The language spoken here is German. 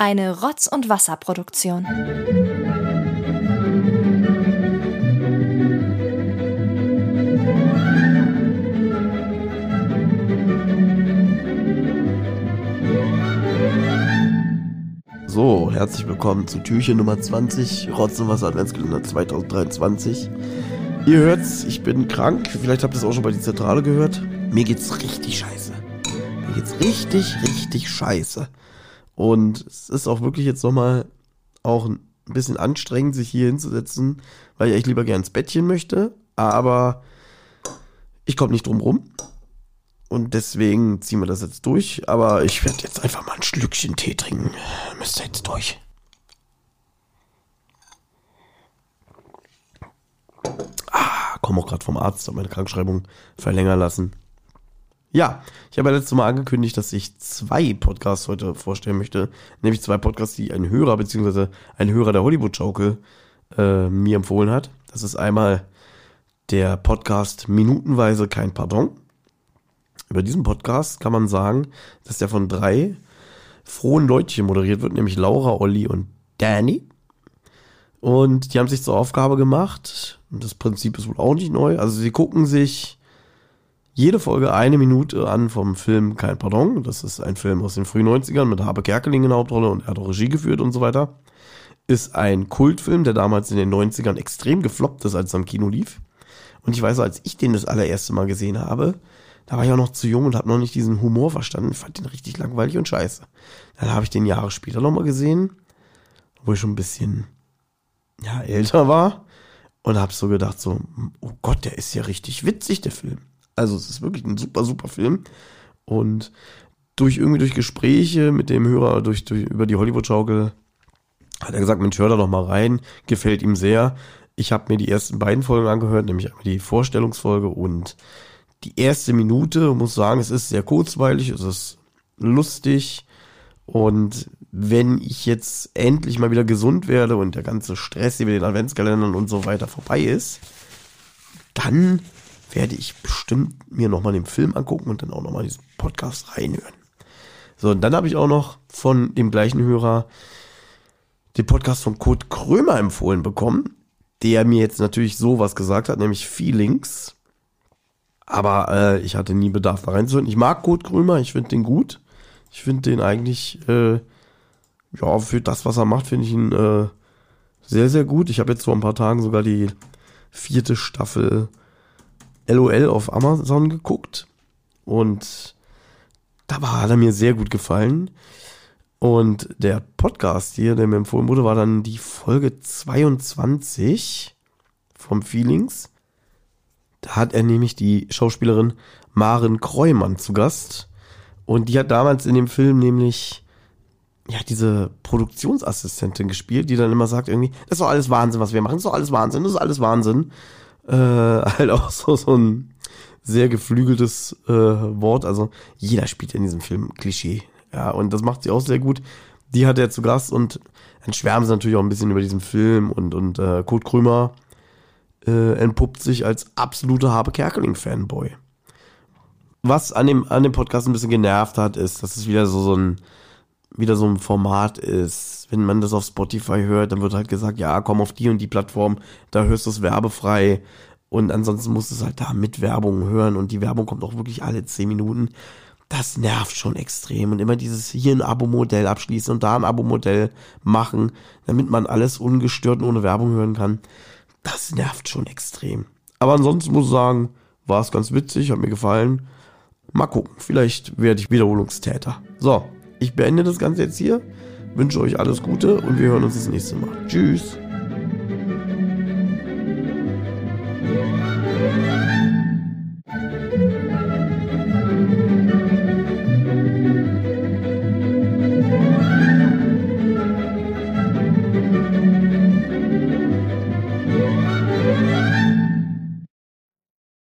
Eine Rotz- und Wasserproduktion. So, herzlich willkommen zu Türchen Nummer 20, Rotz und Wasser Adventskalender 2023. Ihr hört's, ich bin krank. Vielleicht habt ihr es auch schon bei die Zentrale gehört. Mir geht's richtig scheiße. Mir geht's richtig, richtig scheiße. Und es ist auch wirklich jetzt nochmal auch ein bisschen anstrengend, sich hier hinzusetzen, weil ich eigentlich lieber gern ins Bettchen möchte. Aber ich komme nicht drum rum. Und deswegen ziehen wir das jetzt durch. Aber ich werde jetzt einfach mal ein Schlückchen Tee trinken. Müsste jetzt durch. Ah, komme auch gerade vom Arzt, habe meine Krankschreibung verlängern lassen. Ja, ich habe ja letztes Mal angekündigt, dass ich zwei Podcasts heute vorstellen möchte. Nämlich zwei Podcasts, die ein Hörer bzw. ein Hörer der Hollywood-Schaukel äh, mir empfohlen hat. Das ist einmal der Podcast Minutenweise kein Pardon. Über diesen Podcast kann man sagen, dass der von drei frohen Leutchen moderiert wird, nämlich Laura, Olli und Danny. Und die haben sich zur Aufgabe gemacht, und das Prinzip ist wohl auch nicht neu, also sie gucken sich jede Folge eine Minute an vom Film Kein Pardon. Das ist ein Film aus den frühen 90ern mit Habe Kerkeling in der Hauptrolle und er hat auch Regie geführt und so weiter. Ist ein Kultfilm, der damals in den 90ern extrem gefloppt ist, als er im Kino lief. Und ich weiß, als ich den das allererste Mal gesehen habe, da war ich auch noch zu jung und habe noch nicht diesen Humor verstanden, fand den richtig langweilig und scheiße. Dann habe ich den Jahre später nochmal gesehen, wo ich schon ein bisschen ja, älter war und habe so gedacht so, oh Gott, der ist ja richtig witzig, der Film. Also es ist wirklich ein super, super Film. Und durch irgendwie durch Gespräche mit dem Hörer, durch, durch über die Hollywood-Schaukel, hat er gesagt, Mensch, hör da noch mal rein, gefällt ihm sehr. Ich habe mir die ersten beiden Folgen angehört, nämlich die Vorstellungsfolge und die erste Minute, muss sagen, es ist sehr kurzweilig, es ist lustig und wenn ich jetzt endlich mal wieder gesund werde und der ganze Stress über den Adventskalendern und so weiter vorbei ist, dann werde ich bestimmt mir nochmal den Film angucken und dann auch nochmal diesen Podcast reinhören. So, und dann habe ich auch noch von dem gleichen Hörer den Podcast von Kurt Krömer empfohlen bekommen, der mir jetzt natürlich sowas gesagt hat, nämlich Feelings. Aber äh, ich hatte nie Bedarf da reinzuhören. Ich mag Kurt Krömer, ich finde den gut. Ich finde den eigentlich, äh, ja, für das, was er macht, finde ich ihn äh, sehr, sehr gut. Ich habe jetzt vor ein paar Tagen sogar die vierte Staffel LOL auf Amazon geguckt und da war, hat er mir sehr gut gefallen. Und der Podcast hier, der mir empfohlen wurde, war dann die Folge 22 vom Feelings. Da hat er nämlich die Schauspielerin Maren Kreumann zu Gast. Und die hat damals in dem Film nämlich ja, diese Produktionsassistentin gespielt, die dann immer sagt irgendwie, das ist doch alles Wahnsinn, was wir machen, das ist doch alles Wahnsinn, das ist alles Wahnsinn äh, halt auch so, so ein sehr geflügeltes äh, Wort. Also jeder spielt in diesem Film Klischee. Ja, und das macht sie auch sehr gut. Die hat er zu Gast und dann schwärmen sie natürlich auch ein bisschen über diesen Film und, und äh, Kurt Krömer äh, entpuppt sich als absoluter Habe Kerkeling-Fanboy. Was an dem, an dem Podcast ein bisschen genervt hat, ist, dass es wieder so, so ein, wieder so ein Format ist. Wenn man das auf Spotify hört, dann wird halt gesagt, ja, komm auf die und die Plattform, da hörst du es werbefrei. Und ansonsten musst du es halt da mit Werbung hören und die Werbung kommt auch wirklich alle zehn Minuten. Das nervt schon extrem. Und immer dieses hier ein Abo-Modell abschließen und da ein Abo-Modell machen, damit man alles ungestört und ohne Werbung hören kann. Das nervt schon extrem. Aber ansonsten muss ich sagen, war es ganz witzig, hat mir gefallen. Mal gucken, vielleicht werde ich Wiederholungstäter. So, ich beende das Ganze jetzt hier, wünsche euch alles Gute und wir hören uns das nächste Mal. Tschüss.